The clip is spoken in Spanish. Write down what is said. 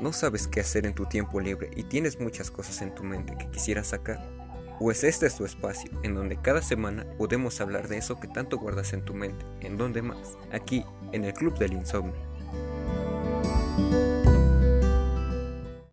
¿No sabes qué hacer en tu tiempo libre y tienes muchas cosas en tu mente que quisieras sacar? Pues este es tu espacio, en donde cada semana podemos hablar de eso que tanto guardas en tu mente. ¿En dónde más? Aquí, en el Club del Insomnio.